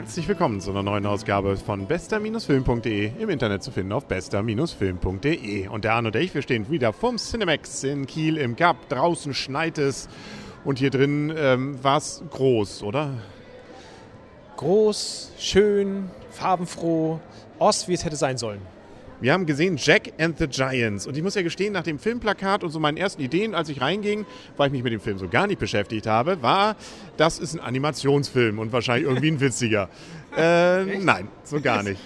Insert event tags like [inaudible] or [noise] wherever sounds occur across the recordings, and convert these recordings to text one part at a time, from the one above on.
Herzlich willkommen zu einer neuen Ausgabe von bester-film.de im Internet zu finden auf bester-film.de. Und der Arno und ich, wir stehen wieder vom Cinemax in Kiel im Gap. Draußen schneit es und hier drin ähm, war es groß, oder? Groß, schön, farbenfroh, Ost, wie es hätte sein sollen. Wir haben gesehen Jack and the Giants. Und ich muss ja gestehen, nach dem Filmplakat und so meinen ersten Ideen, als ich reinging, weil ich mich mit dem Film so gar nicht beschäftigt habe, war, das ist ein Animationsfilm und wahrscheinlich irgendwie ein witziger. [laughs] äh, nein, so gar nicht.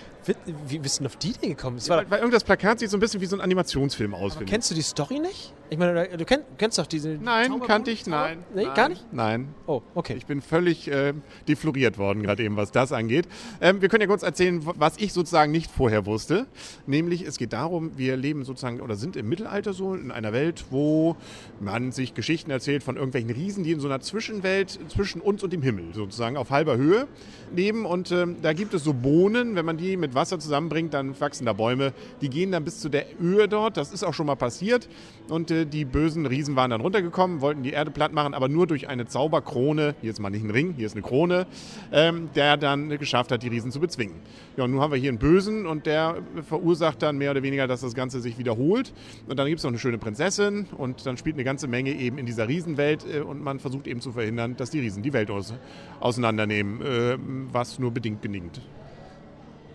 Wie bist du denn auf die Idee gekommen? Ja, weil, weil irgendwas Plakat sieht so ein bisschen wie so ein Animationsfilm aus. Kennst du die Story nicht? Ich meine, du kennst, kennst doch diese. Nein, kannte ich, nein. Nee, nein, gar nicht? Nein. Oh, okay. Ich bin völlig äh, defloriert worden, gerade eben, was das angeht. Ähm, wir können ja kurz erzählen, was ich sozusagen nicht vorher wusste. Nämlich, es geht darum, wir leben sozusagen oder sind im Mittelalter so in einer Welt, wo man sich Geschichten erzählt von irgendwelchen Riesen, die in so einer Zwischenwelt zwischen uns und dem Himmel sozusagen auf halber Höhe leben. Und ähm, da gibt es so Bohnen, wenn man die mit Wasser zusammenbringt, dann wachsen da Bäume. Die gehen dann bis zu der Höhe dort. Das ist auch schon mal passiert. Und äh, die bösen Riesen waren dann runtergekommen, wollten die Erde platt machen, aber nur durch eine Zauberkrone, hier ist mal nicht ein Ring, hier ist eine Krone, ähm, der dann geschafft hat, die Riesen zu bezwingen. Ja, und nun haben wir hier einen Bösen und der verursacht dann mehr oder weniger, dass das Ganze sich wiederholt. Und dann gibt es noch eine schöne Prinzessin und dann spielt eine ganze Menge eben in dieser Riesenwelt äh, und man versucht eben zu verhindern, dass die Riesen die Welt aus, auseinandernehmen, äh, was nur bedingt gelingt.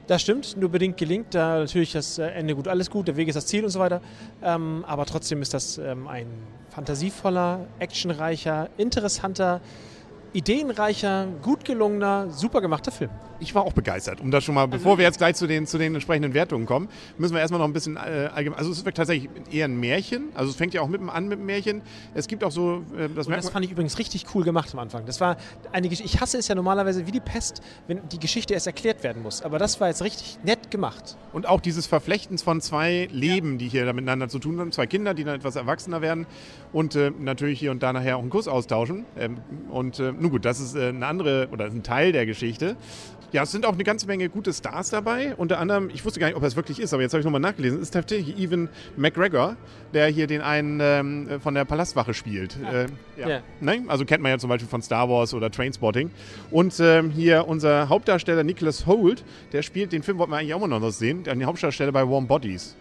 Das stimmt, nur bedingt gelingt. Da natürlich das Ende gut, alles gut, der Weg ist das Ziel und so weiter. Ähm, aber trotzdem ist das ähm, ein fantasievoller, actionreicher, interessanter, ideenreicher, gut gelungener, super gemachter Film. Ich war auch begeistert. Um das schon mal, bevor wir jetzt gleich zu den, zu den entsprechenden Wertungen kommen, müssen wir erstmal noch ein bisschen äh, allgemein. Also es ist tatsächlich eher ein Märchen. Also es fängt ja auch mit dem an mit Märchen. Es gibt auch so. Äh, das, das fand ich übrigens richtig cool gemacht am Anfang. Das war eine Geschichte. Ich hasse es ja normalerweise wie die Pest, wenn die Geschichte erst erklärt werden muss. Aber das war jetzt richtig nett gemacht. Und auch dieses Verflechtens von zwei Leben, die hier miteinander zu tun haben. Zwei Kinder, die dann etwas erwachsener werden und äh, natürlich hier und da nachher auch einen Kuss austauschen. Ähm, und äh, nun gut, das ist äh, eine andere oder ein Teil der Geschichte. Ja, es sind auch eine ganze Menge gute Stars dabei. Unter anderem, ich wusste gar nicht, ob es wirklich ist, aber jetzt habe ich nochmal nachgelesen, ist tatsächlich Evan McGregor, der hier den einen ähm, von der Palastwache spielt. Ja. Äh, ja. ja. Ne? Also kennt man ja zum Beispiel von Star Wars oder Trainspotting. Und ähm, hier unser Hauptdarsteller Nicholas Holt, der spielt, den Film wollten wir eigentlich auch mal noch sehen, den Hauptdarsteller bei Warm Bodies.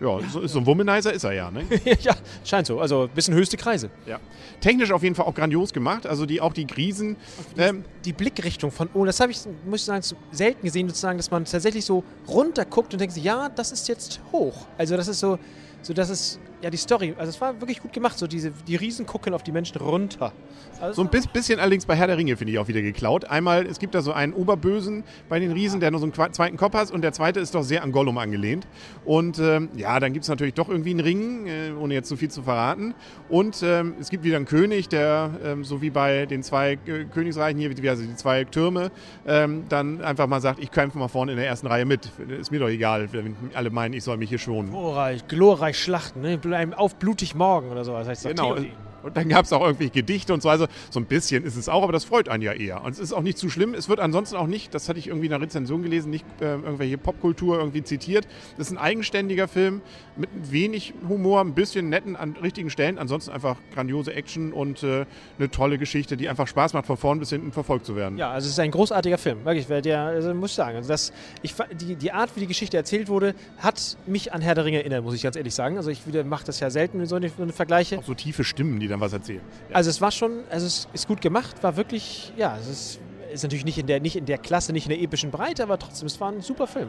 Ja, so, so ein Womanizer ist er ja, ne? [laughs] ja, scheint so. Also ein bisschen höchste Kreise. Ja. Technisch auf jeden Fall auch grandios gemacht. Also die, auch die Grießen. Ähm, die Blickrichtung von oben, das habe ich, muss ich sagen, selten gesehen, sozusagen, dass man tatsächlich so runter guckt und denkt, ja, das ist jetzt hoch. Also das ist so, so dass es ja, die Story, also es war wirklich gut gemacht. So diese, die Riesen gucken auf die Menschen runter. Also so ein bisschen allerdings bei Herr der Ringe finde ich auch wieder geklaut. Einmal, es gibt da so einen Oberbösen bei den Riesen, der nur so einen zweiten Kopf hat und der zweite ist doch sehr an Gollum angelehnt. Und ähm, ja, dann gibt es natürlich doch irgendwie einen Ring, äh, ohne jetzt zu viel zu verraten. Und ähm, es gibt wieder einen König, der ähm, so wie bei den zwei äh, Königsreichen hier, wie, also die zwei Türme, ähm, dann einfach mal sagt, ich kämpfe mal vorne in der ersten Reihe mit. Ist mir doch egal, wenn alle meinen, ich soll mich hier schonen. Glorreich, glorreich schlachten, ne? auf blutig morgen oder so. Das heißt genau. Theorie. Und dann gab es auch irgendwie Gedichte und so. Also so ein bisschen ist es auch, aber das freut einen ja eher. Und es ist auch nicht zu schlimm. Es wird ansonsten auch nicht, das hatte ich irgendwie in einer Rezension gelesen, nicht äh, irgendwelche Popkultur irgendwie zitiert. Das ist ein eigenständiger Film mit wenig Humor, ein bisschen netten an richtigen Stellen. Ansonsten einfach grandiose Action und äh, eine tolle Geschichte, die einfach Spaß macht, von vorn bis hinten verfolgt zu werden. Ja, also es ist ein großartiger Film. Wirklich, der, also muss ich sagen. Also das, ich, die, die Art, wie die Geschichte erzählt wurde, hat mich an Herr der Ringe erinnert, muss ich ganz ehrlich sagen. Also ich mache das ja selten in so eine, so eine Vergleiche. Auch so tiefe Stimmen, die dann was erzählen. Ja. Also es war schon, also es ist gut gemacht, war wirklich, ja, es ist, ist natürlich nicht in, der, nicht in der Klasse, nicht in der epischen Breite, aber trotzdem, es war ein super Film.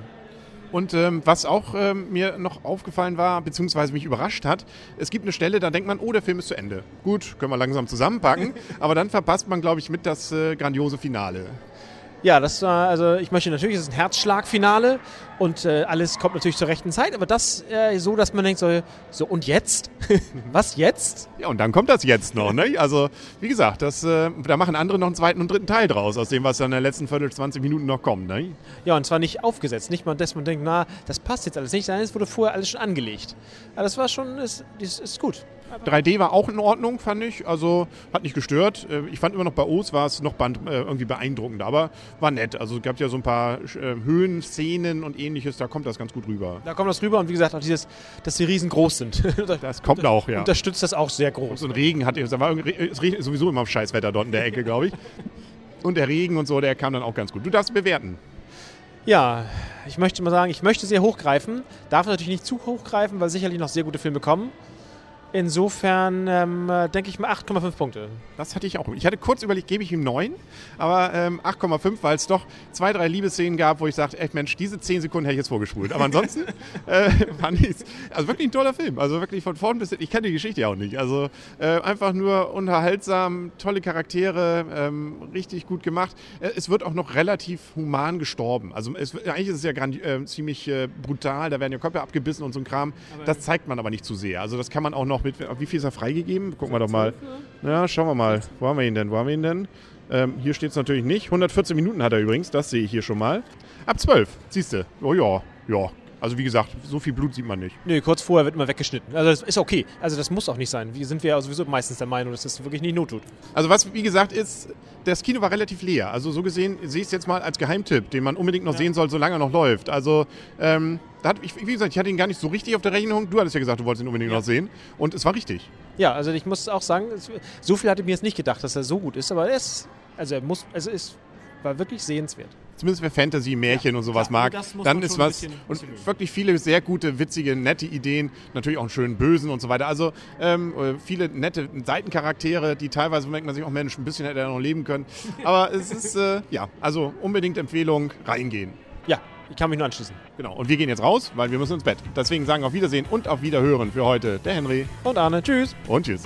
Und ähm, was auch ähm, mir noch aufgefallen war, beziehungsweise mich überrascht hat, es gibt eine Stelle, da denkt man, oh, der Film ist zu Ende. Gut, können wir langsam zusammenpacken. [laughs] aber dann verpasst man, glaube ich, mit das äh, grandiose Finale. Ja, das war, also ich möchte natürlich, es ist ein Herzschlagfinale und äh, alles kommt natürlich zur rechten Zeit, aber das äh, so, dass man denkt, so, so und jetzt? [laughs] Was jetzt? Ja, und dann kommt das jetzt noch, ne? Also, wie gesagt, das, äh, da machen andere noch einen zweiten und dritten Teil draus, aus dem, was dann in der letzten Viertel, 20 Minuten noch kommt, ne? Ja, und zwar nicht aufgesetzt, nicht mal, dass man denkt, na, das passt jetzt alles nicht, sondern es wurde vorher alles schon angelegt. Aber das war schon, ist, ist, ist gut. 3D war auch in Ordnung, fand ich. Also hat nicht gestört. Äh, ich fand immer noch bei O's war es noch äh, irgendwie beeindruckender, aber war nett. Also es gab ja so ein paar äh, Höhenszenen und ähnliches, da kommt das ganz gut rüber. Da kommt das rüber und wie gesagt auch dieses, dass die Riesen groß sind. [laughs] das kommt auch, ja. Unterstützt das auch sehr groß. Und so ein Regen hat, da war es regnet sowieso immer auf Scheißwetter dort in der Ecke, glaube ich. Und der Regen und so, der kam dann auch ganz gut. Du darfst bewerten. Ja, ich möchte mal sagen, ich möchte sehr hochgreifen. Darf natürlich nicht zu hochgreifen, weil sicherlich noch sehr gute Filme kommen. Insofern ähm, denke ich mal 8,5 Punkte. Das hatte ich auch. Ich hatte kurz überlegt, gebe ich ihm 9, aber ähm, 8,5, weil es doch zwei, drei Liebesszenen gab, wo ich sagte, ey Mensch, diese 10 Sekunden hätte ich jetzt vorgespult. Aber ansonsten [laughs] äh, fand ich es also wirklich ein toller Film. Also wirklich von vorn bis hin. Ich kenne die Geschichte ja auch nicht. Also äh, einfach nur unterhaltsam, tolle Charaktere, ähm, richtig gut gemacht. Äh, es wird auch noch relativ human gestorben. Also es, eigentlich ist es ja äh, ziemlich äh, brutal. Da werden ja Köpfe abgebissen und so ein Kram. Das zeigt man aber nicht zu sehr. Also das kann man auch noch mit, wie viel ist er freigegeben? Gucken wir doch mal. Ja, schauen wir mal. Wo haben wir ihn denn? Wo haben wir ihn denn? Ähm, hier steht es natürlich nicht. 114 Minuten hat er übrigens, das sehe ich hier schon mal. Ab 12, siehst du. Oh ja, ja. Also wie gesagt, so viel Blut sieht man nicht. Nee, kurz vorher wird immer weggeschnitten. Also das ist okay. Also das muss auch nicht sein. Wir sind wir ja sowieso meistens der Meinung, dass das wirklich nicht not tut. Also was, wie gesagt, ist, das Kino war relativ leer. Also so gesehen sehe ich es jetzt mal als Geheimtipp, den man unbedingt noch ja. sehen soll, solange er noch läuft. Also ähm, hat, ich, wie gesagt, ich hatte ihn gar nicht so richtig auf der Rechnung. Du hattest ja gesagt, du wolltest ihn unbedingt ja. noch sehen. Und es war richtig. Ja, also ich muss auch sagen, so viel hatte ich mir jetzt nicht gedacht, dass er so gut ist. Aber er ist, also er muss, also ist, war wirklich sehenswert zumindest wer Fantasy, Märchen ja, und sowas klar, mag, dann ist was. Bisschen, und bisschen wirklich viele sehr gute, witzige, nette Ideen. Natürlich auch einen schönen Bösen und so weiter. Also ähm, äh, viele nette Seitencharaktere, die teilweise merkt man sich auch, Mensch, ein bisschen hätte er noch leben können. [laughs] Aber es ist, äh, ja, also unbedingt Empfehlung, reingehen. Ja, ich kann mich nur anschließen. Genau. Und wir gehen jetzt raus, weil wir müssen ins Bett. Deswegen sagen auf Wiedersehen und auf Wiederhören für heute der Henry. Und Arne. Tschüss. Und tschüss.